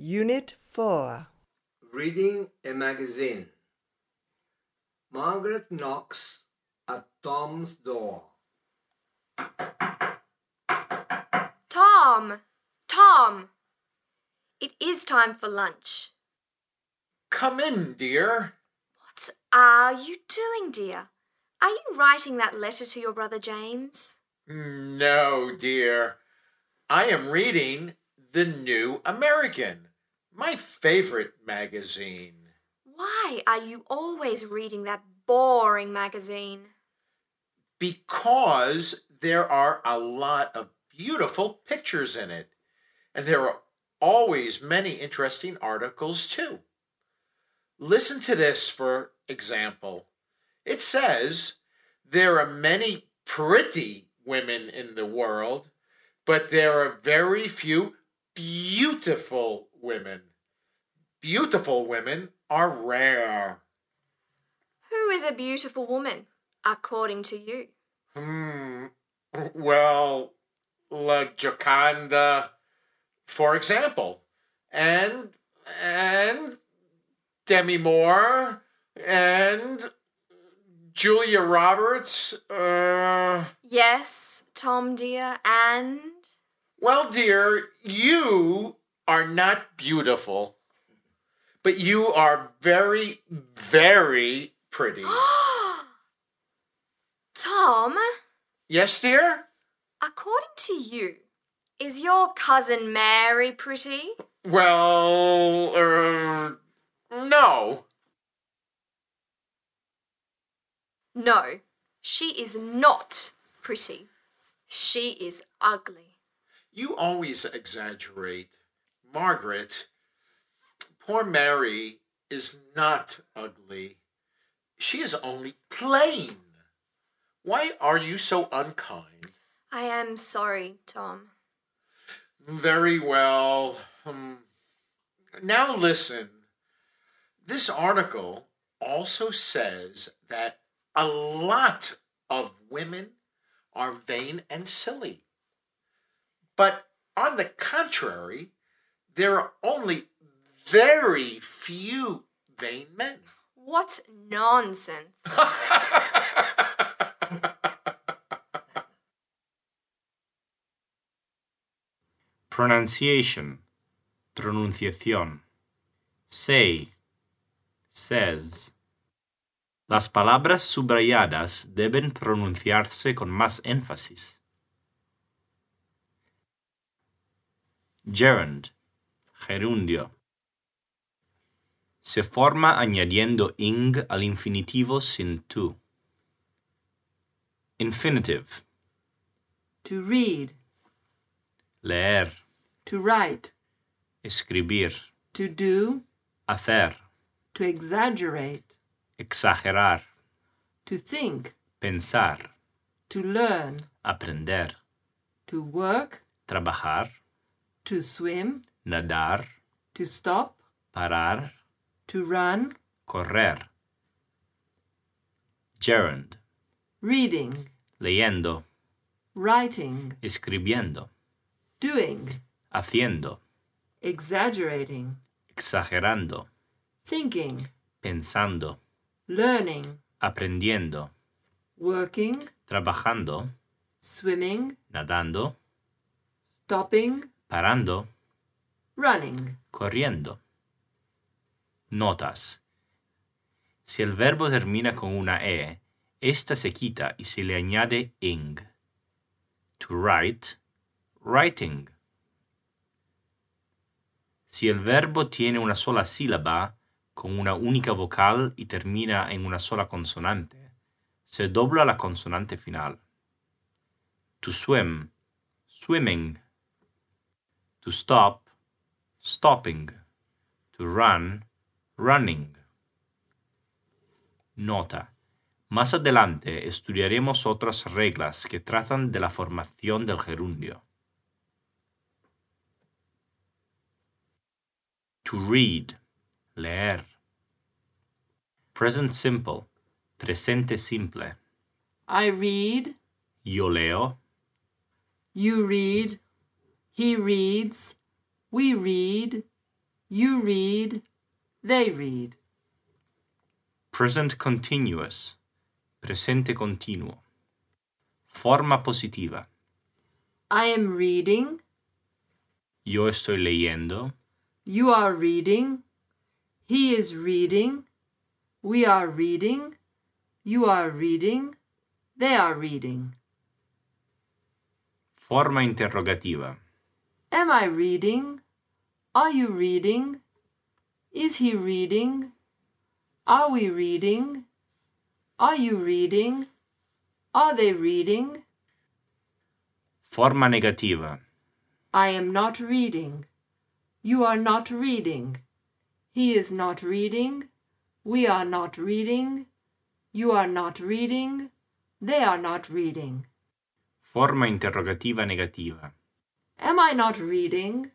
Unit 4. Reading a magazine. Margaret knocks at Tom's door. Tom! Tom! It is time for lunch. Come in, dear. What are you doing, dear? Are you writing that letter to your brother James? No, dear. I am reading The New American, my favorite magazine. Why are you always reading that boring magazine? Because there are a lot of beautiful pictures in it. And there are always many interesting articles, too. Listen to this, for example. It says there are many pretty women in the world, but there are very few beautiful women. Beautiful women are rare. Who is a beautiful woman, according to you? Hmm. Well, La Gioconda, for example, and and Demi Moore and Julia Roberts. Uh, Yes, Tom dear, and. well, dear, you are not beautiful, but you are very, very pretty. Tom, yes, dear. according to you, is your cousin Mary pretty? Well, uh, no. No, she is not pretty. She is ugly. You always exaggerate. Margaret, poor Mary is not ugly. She is only plain. Why are you so unkind? I am sorry, Tom. Very well. Um, now listen. This article also says that a lot of women are vain and silly. But on the contrary, there are only very few vain men. What nonsense. Pronunciation. Pronunciación. Say. Says. Las palabras subrayadas deben pronunciarse con más énfasis. Gerund. Gerundio. Se forma añadiendo ing al infinitivo sin tu. Infinitive. To read. Leer. To write. Escribir. To do. Hacer. To exaggerate. Exagerar. To think. Pensar. To learn. Aprender. To work. Trabajar. To swim. Nadar. To stop. Parar. To run. Correr. Gerund. Reading. Leyendo. Writing. Escribiendo. Doing. Haciendo. Exaggerating. Exagerando. Thinking. Pensando. Learning. Aprendiendo. Working. Trabajando. Swimming. Nadando. Stopping. Parando. Running. Corriendo. Notas. Si el verbo termina con una E, esta se quita y se le añade ing. To write, writing. Si el verbo tiene una sola sílaba, con una única vocal y termina en una sola consonante, se dobla la consonante final. To swim, swimming. To stop, stopping. To run, running. Nota. Más adelante estudiaremos otras reglas que tratan de la formación del gerundio. To read. Leer. Present simple. Presente simple. I read. Yo leo. You read. He reads. We read. You read. They read. Present continuous. Presente continuo. Forma positiva. I am reading. Yo estoy leyendo. You are reading. He is reading. We are reading. You are reading. They are reading. Forma interrogativa. Am I reading? Are you reading? Is he reading? Are we reading? Are you reading? Are they reading? Forma negativa. I am not reading. You are not reading. He is not reading. We are not reading. You are not reading. They are not reading. Forma interrogativa negativa. Am I not reading?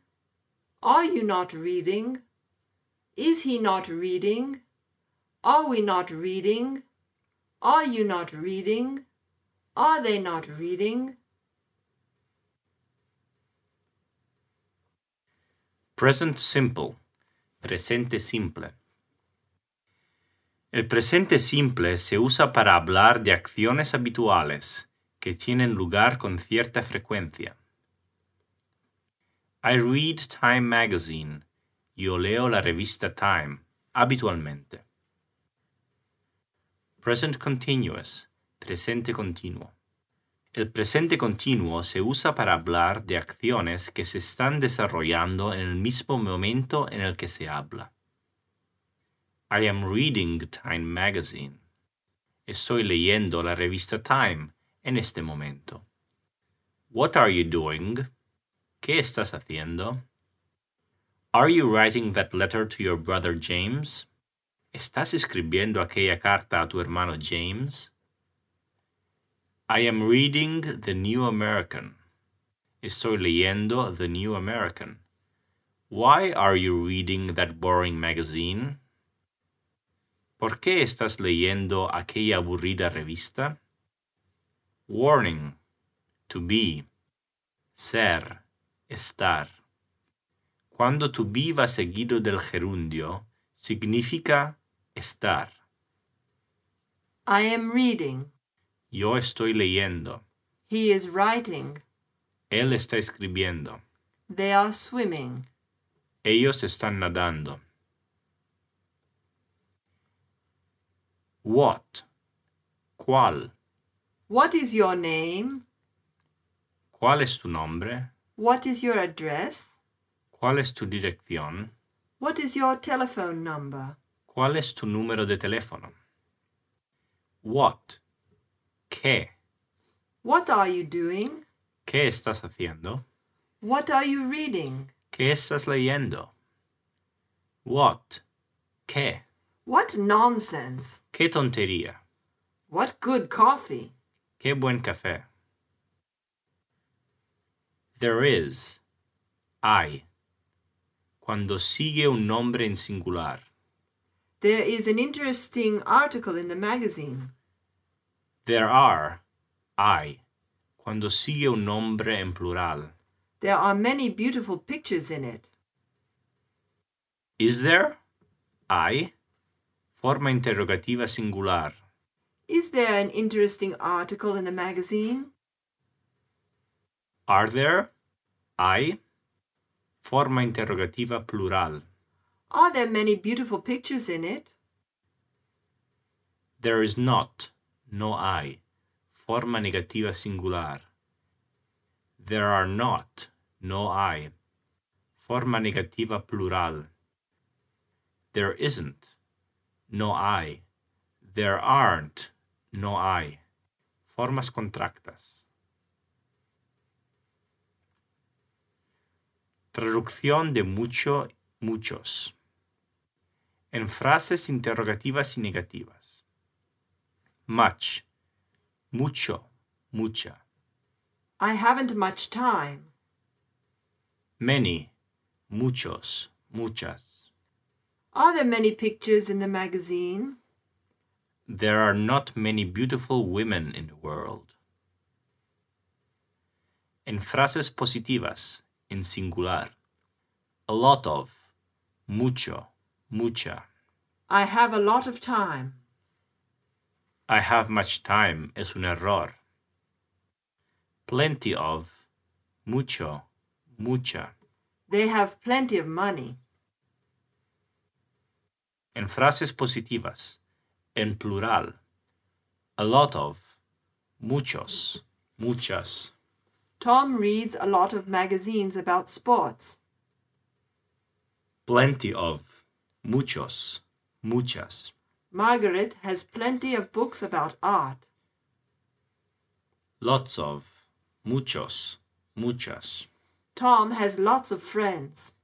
Are you not reading? Is he not reading? Are we not reading? Are you not reading? Are they not reading? Present simple. Presente simple. El presente simple se usa para hablar de acciones habituales que tienen lugar con cierta frecuencia. I read Time Magazine. Yo leo la revista Time, habitualmente. Present continuous. Presente continuo. El presente continuo se usa para hablar de acciones que se están desarrollando en el mismo momento en el que se habla. I am reading Time Magazine. Estoy leyendo la revista Time en este momento. What are you doing? ¿Qué estás haciendo? Are you writing that letter to your brother James? ¿Estás escribiendo aquella carta a tu hermano James? I am reading The New American. Estoy leyendo The New American. Why are you reading that boring magazine? ¿Por qué estás leyendo aquella aburrida revista? Warning. To be. Ser. Estar. Cuando to be va seguido del gerundio, significa estar. I am reading. Yo estoy leyendo. He is writing. Él está escribiendo. They are swimming. Ellos están nadando. What? ¿Cuál? What is your name? ¿Cuál es tu nombre? What is your address? ¿Cuál es tu dirección? What is your telephone number? ¿Cuál es tu número de teléfono? What? ¿Qué? What are you doing? ¿Qué estás haciendo? What are you reading? ¿Qué estás leyendo? What? ¿Qué? What nonsense! ¿Qué tontería? What good coffee! ¡Qué buen café! There is. Hay. Cuando sigue un nombre en singular. There is an interesting article in the magazine. There are. Hay. Cuando sigue un nombre en plural. There are many beautiful pictures in it. Is there? Hay. Forma interrogativa singular. Is there an interesting article in the magazine? Are there? I. Forma interrogativa plural. Are there many beautiful pictures in it? There is not. No hay. Forma negativa singular. There are not. No hay. Forma negativa plural. There isn't. No hay. There aren't. No hay. Formas contractas. Traducción de mucho, muchos. En frases interrogativas y negativas. Much. Mucho. Mucha. I haven't much time. Many. Muchos. Muchas. Are there many pictures in the magazine? There are not many beautiful women in the world. En frases positivas, en singular. A lot of. mucho, mucha. I have a lot of time. I have much time es un error. Plenty of, mucho, mucha. They have plenty of money. En frases positivas, en plural, a lot of, muchos, muchas. Tom reads a lot of magazines about sports. Plenty of, muchos, muchas. Margaret has plenty of books about art. Lots of, muchos, muchas. Tom has lots of friends.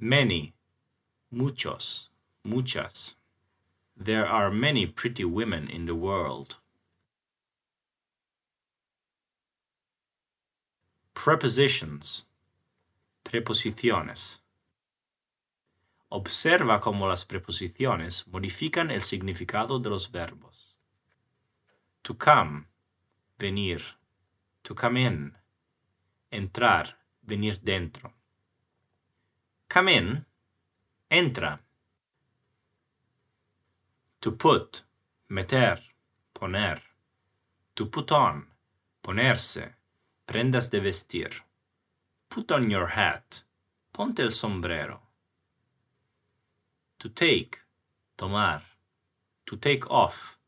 Many, muchos, muchas. There are many pretty women in the world. Prepositions. Preposiciones. Observa cómo las preposiciones modifican el significado de los verbos. To come, venir. To come in, entrar, venir dentro. Come in, entra. To put, meter, poner. To put on, ponerse, prendas de vestir. Put on your hat, ponte el sombrero. To take, tomar. To take off,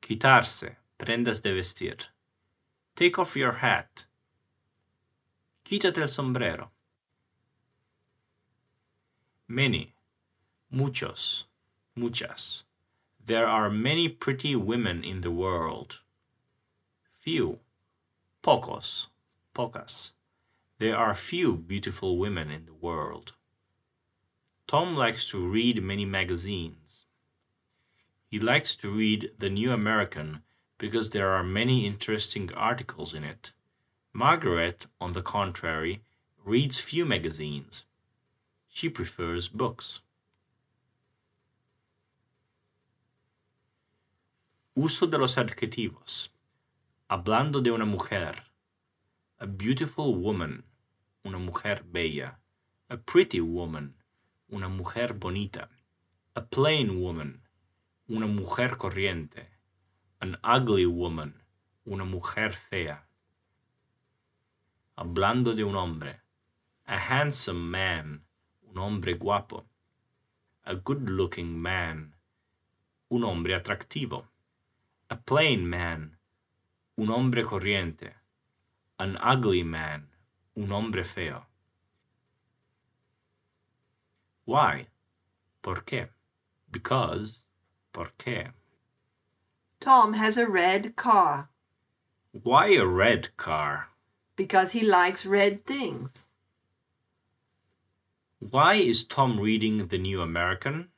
quitarse, prendas de vestir. Take off your hat. Quítate el sombrero. Many, muchos, muchas. There are many pretty women in the world. Few, pocos, pocas. There are few beautiful women in the world. Tom likes to read many magazines. He likes to read The New American because there are many interesting articles in it. Margaret, on the contrary, reads few magazines. She prefers books. Uso de los adjetivos. Hablando de una mujer. A beautiful woman. Una mujer bella. A pretty woman. Una mujer bonita. A plain woman. Una mujer corriente. An ugly woman. Una mujer fea. Hablando de un hombre. A handsome man. Un hombre guapo. A good looking man. Un hombre atractivo. A plain man. Un hombre corriente. An ugly man. Un hombre feo. Why? ¿Por qué? Because. ¿Por qué? Tom has a red car Why a red car? because he likes red things. Why is Tom reading the New American?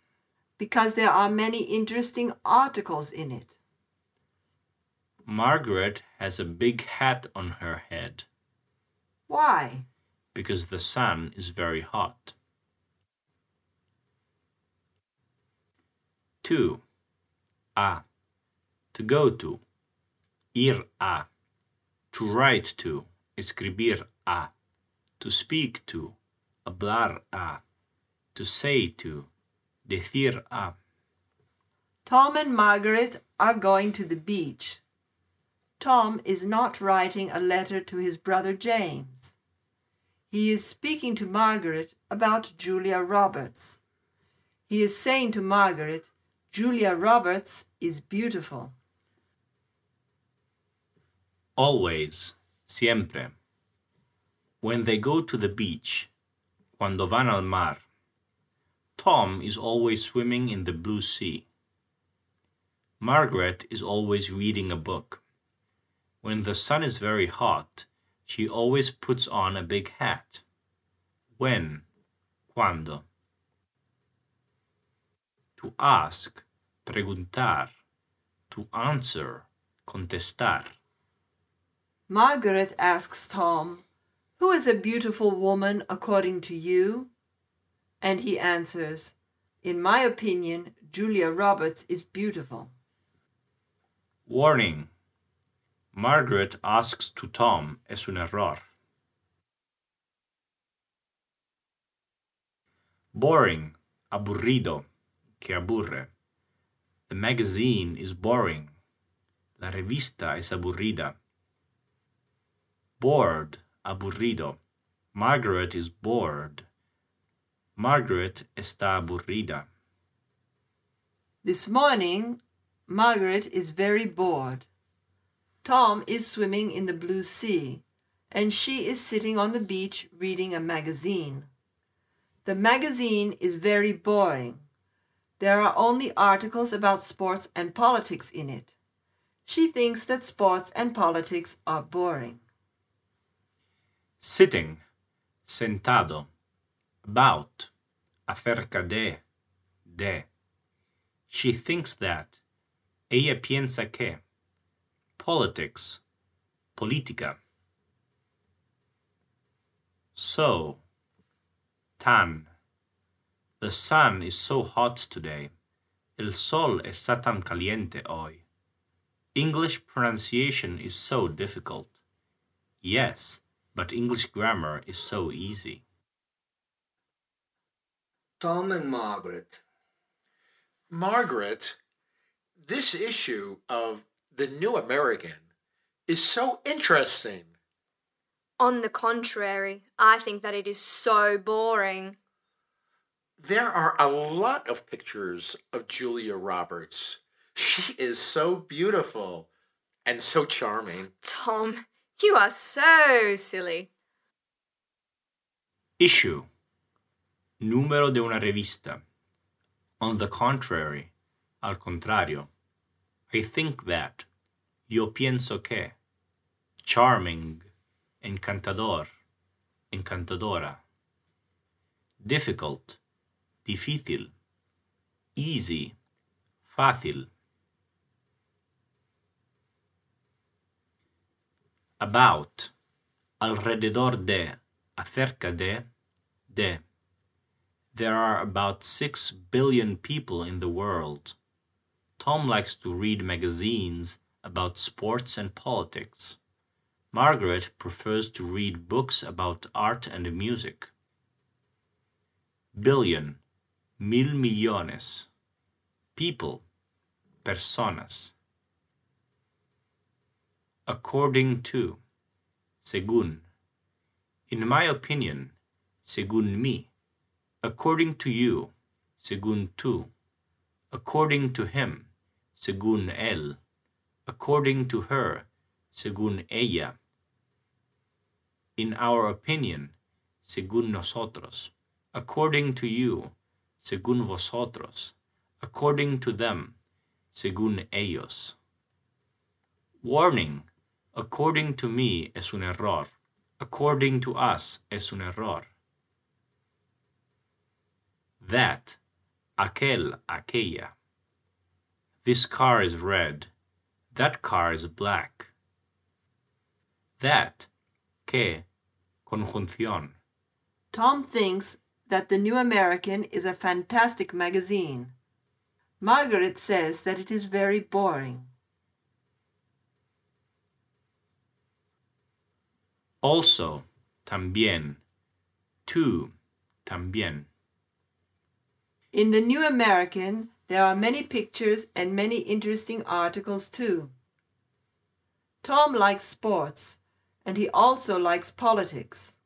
Because there are many interesting articles in it. Margaret has a big hat on her head Why? because the sun is very hot. 2. A. To go to. Ir a. To write to. Escribir a. To speak to. Hablar a. To say to. Decir a. Tom and Margaret are going to the beach. Tom is not writing a letter to his brother James. He is speaking to Margaret about Julia Roberts. He is saying to Margaret, Julia Roberts is beautiful. Always. Siempre. When they go to the beach. Cuando van al mar. Tom is always swimming in the blue sea. Margaret is always reading a book. When the sun is very hot, she always puts on a big hat. When? Cuando? To ask, preguntar. To answer, contestar. Margaret asks Tom, Who is a beautiful woman according to you? And he answers, In my opinion, Julia Roberts is beautiful. Warning. Margaret asks to Tom es un error. Boring, aburrido, que aburre. The magazine is boring. La revista es aburrida. Bored, aburrido. Margaret is bored. Margaret está aburrida. This morning, Margaret is very bored. Tom is swimming in the blue sea, and she is sitting on the beach reading a magazine. The magazine is very boring. There are only articles about sports and politics in it. She thinks that sports and politics are boring. Sitting, sentado. About, acerca de, de. She thinks that. Ella piensa que. Politics, política. So, tan. The sun is so hot today. El sol está tan caliente hoy. English pronunciation is so difficult. Yes, but English grammar is so easy. Tom and Margaret. Margaret, this issue of The New American is so interesting. On the contrary, I think that it is so boring. There are a lot of pictures of Julia Roberts. She is so beautiful and so charming. Tom, you are so silly. Issue. Número de una revista. On the contrary, al contrario. I think that. Yo pienso que. Charming. Encantador. Encantadora. Difficult. Difícil. Easy. Fácil. About. Alrededor de. Acerca de. De. There are about six billion people in the world. Tom likes to read magazines about sports and politics. Margaret prefers to read books about art and music. Billion, mil millones. People, personas. According to, según. In my opinion, según mí. According to you, según tú. According to him, según él. According to her, según ella. In our opinion, según nosotros. According to you, según vosotros. According to them, según ellos. Warning, according to me es un error. According to us es un error. That, aquel, aquella. This car is red. That car is black. That, que, conjunción. Tom thinks that the New American is a fantastic magazine. Margaret says that it is very boring. Also, también. Too, también. In the New American, there are many pictures and many interesting articles too. Tom likes sports, and he also likes politics.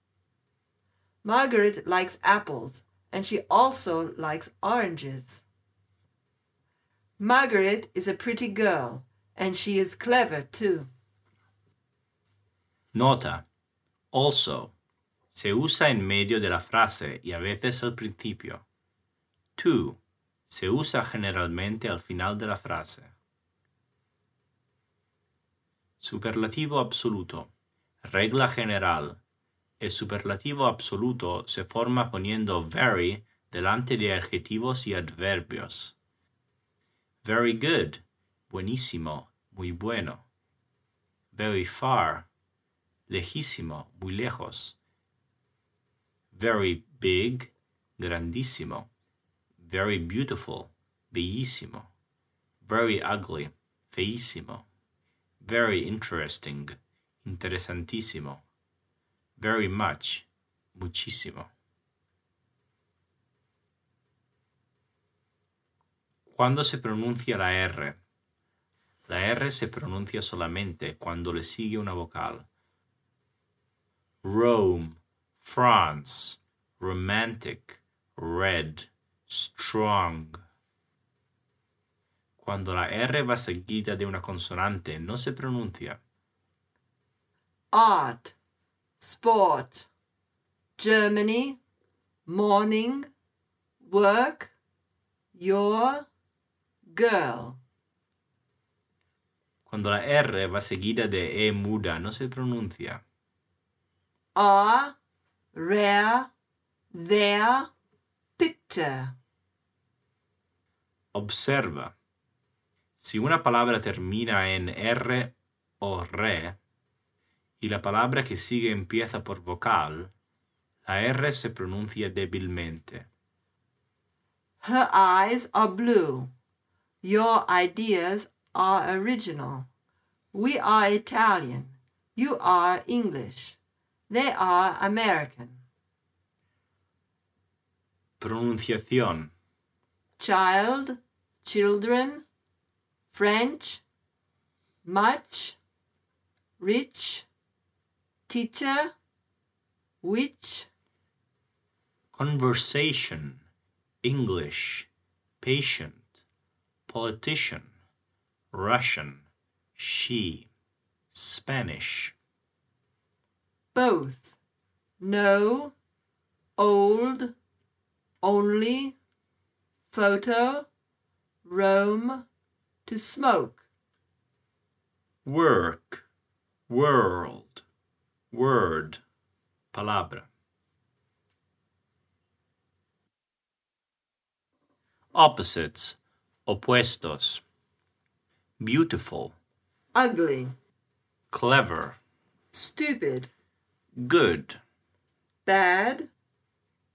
Margaret likes apples, and she also likes oranges. Margaret is a pretty girl, and she is clever too. Nota. Also. Se usa en medio de la frase y a veces al principio. To. Se usa generalmente al final de la frase. Superlativo absoluto. Regla general. El superlativo absoluto se forma poniendo very delante de adjetivos y adverbios. Very good. Buenísimo. Muy bueno. Very far. Lejísimo. Muy lejos. Very big. Grandísimo. Very beautiful. bellissimo, Very ugly. feissimo, Very interesting. interessantissimo, Very much. Muchísimo. ¿Cuándo se pronuncia la R? La R se pronuncia solamente cuando le sigue una vocal. Rome, France, romantic, red, strong. Cuando la R va seguida de una consonante, no se pronuncia. art, sport, Germany, morning, work, your, girl. Cuando la R va seguida de E muda, no se pronuncia. are, rare, picture. Observa. Si una palabra termina en R o re y la palabra que sigue empieza por vocal, la R se pronuncia débilmente. Her eyes are blue. Your ideas are original. We are Italian. You are English. They are American. Pronunciación. Child, children, French, much, rich, teacher, which, Conversation. English. Patient. Politician. Russian. She. Spanish. both, no, old, only, photo, Rome, to smoke. Work. World. Word. Palabra. Opposites. Opuestos. Beautiful. ugly, Clever. stupid, Good. bad,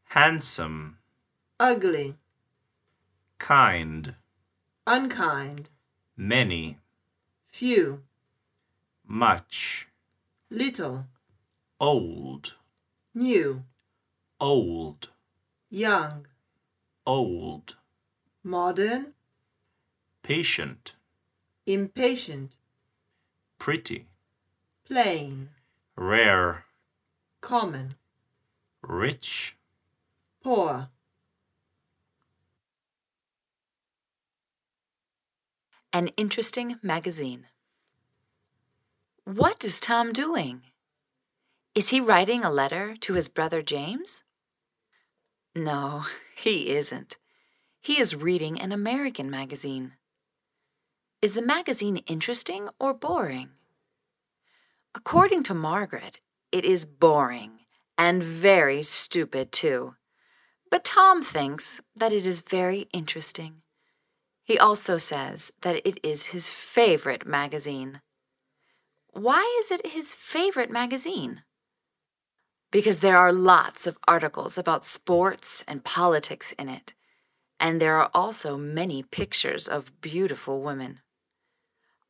Handsome. Ugly, Kind. unkind, Many. few, Much. little, Old. new, Old. young, Old. modern, Patient. impatient, Pretty. plain, Rare. common, Rich. poor. An interesting magazine. What is Tom doing? Is he writing a letter to his brother James? No, he isn't. He is reading an American magazine. Is the magazine interesting or boring? According to Margaret, it is boring and very stupid, too. But Tom thinks that it is very interesting. He also says that it is his favorite magazine. Why is it his favorite magazine? Because there are lots of articles about sports and politics in it, and there are also many pictures of beautiful women.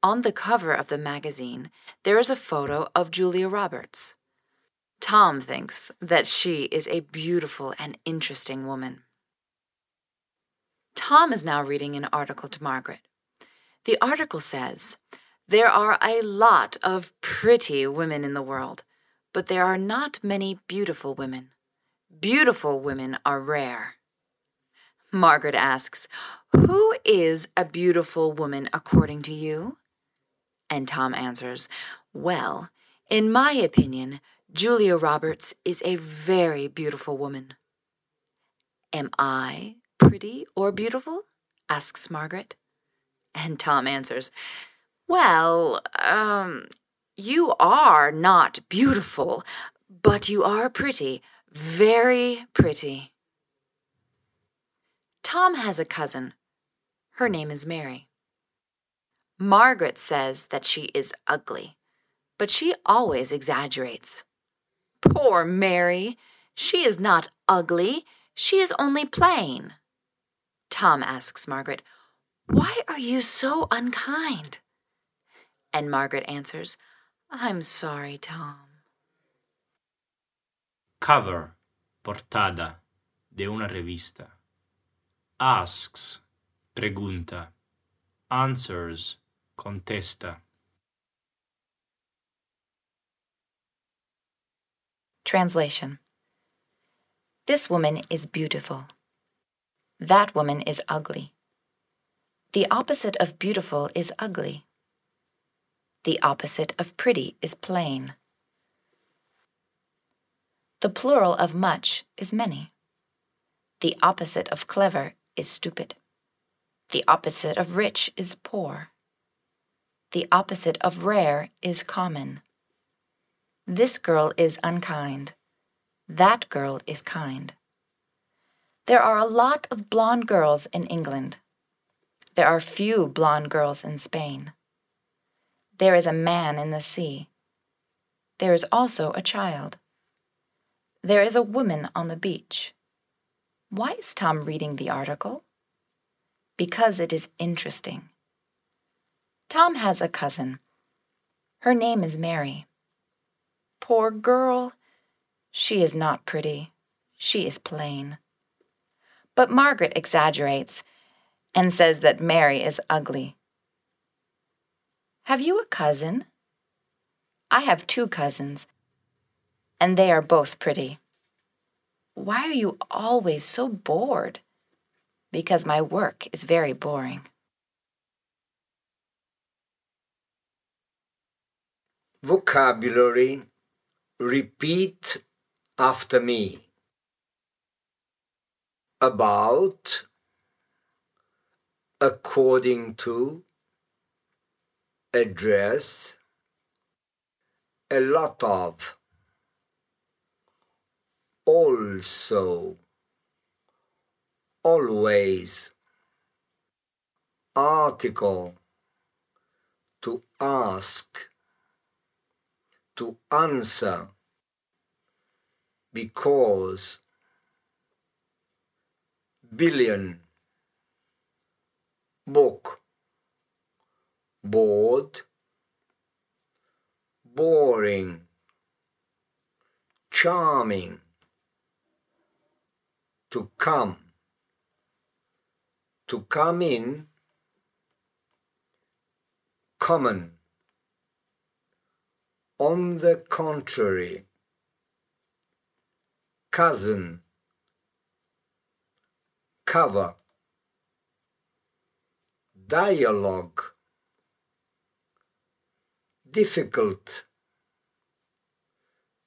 On the cover of the magazine, there is a photo of Julia Roberts. Tom thinks that she is a beautiful and interesting woman. Tom is now reading an article to Margaret. The article says, There are a lot of pretty women in the world, but there are not many beautiful women. Beautiful women are rare. Margaret asks, Who is a beautiful woman according to you? And Tom answers, Well, in my opinion, Julia Roberts is a very beautiful woman. Am I pretty or beautiful? asks Margaret. And Tom answers, Well, um, you are not beautiful, but you are pretty, very pretty. Tom has a cousin. Her name is Mary. Margaret says that she is ugly, but she always exaggerates. Poor Mary! She is not ugly, she is only plain. Tom asks Margaret, Why are you so unkind? And Margaret answers, I'm sorry, Tom. Cover. Portada. De una revista. Asks. pregunta. Answers, contesta. Translation This woman is beautiful. That woman is ugly. The opposite of beautiful is ugly. The opposite of pretty is plain. The plural of much is many. The opposite of clever is stupid. The opposite of rich is poor. The opposite of rare is common. This girl is unkind. That girl is kind. There are a lot of blonde girls in England. There are few blonde girls in Spain. There is a man in the sea. There is also a child. There is a woman on the beach. Why is Tom reading the article? Because it is interesting. Tom has a cousin. Her name is Mary. Poor girl! She is not pretty. She is plain. But Margaret exaggerates and says that Mary is ugly. Have you a cousin? I have two cousins, and they are both pretty. Why are you always so bored? Because my work is very boring. Vocabulary Repeat after me. About, according to, address, a lot of, also, always, article, to ask, to answer, because, billion, book, bored, boring, charming, to come, to come in, common, on the contrary, cousin, cover, dialogue, difficult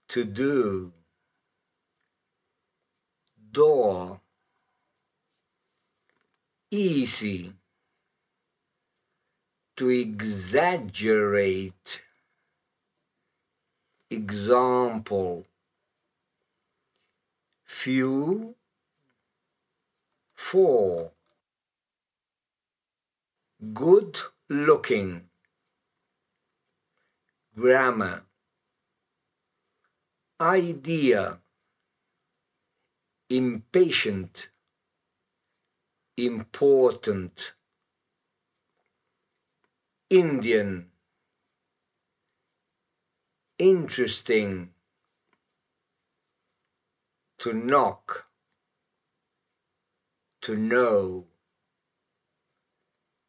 to do, door, easy, to exaggerate, example, few, four, good looking, grammar, idea, impatient, important, Indian, interesting, to knock, to know,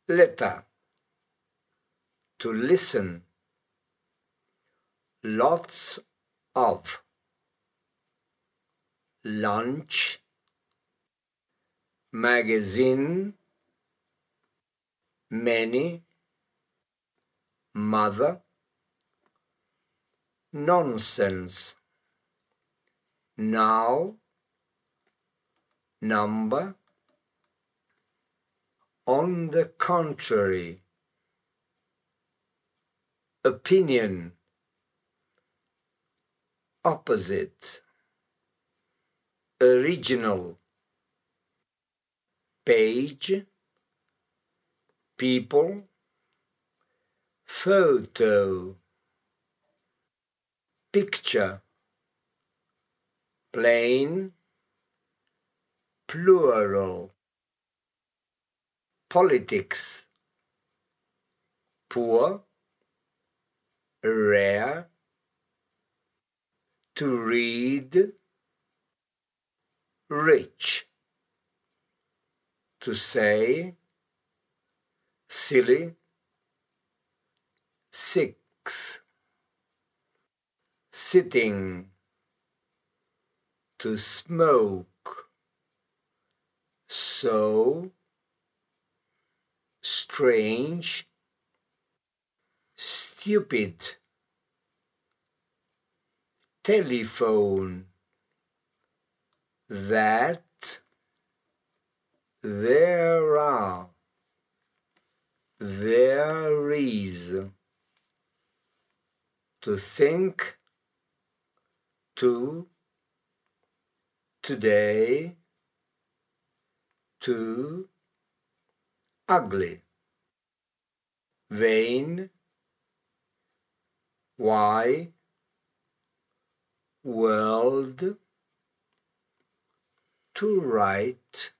letter, to listen, lots of, lunch, magazine, many, mother, nonsense, now, number, on the contrary, opinion, opposite, original, page, people, photo, picture, plain, plural, politics, poor, rare, to read, rich, to say, silly, six, sitting, to smoke, so, strange, stupid, telephone, that, there are, there is, to think, to, today, to, ugly, vain, why, world, to write,